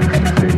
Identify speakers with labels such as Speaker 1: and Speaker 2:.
Speaker 1: back to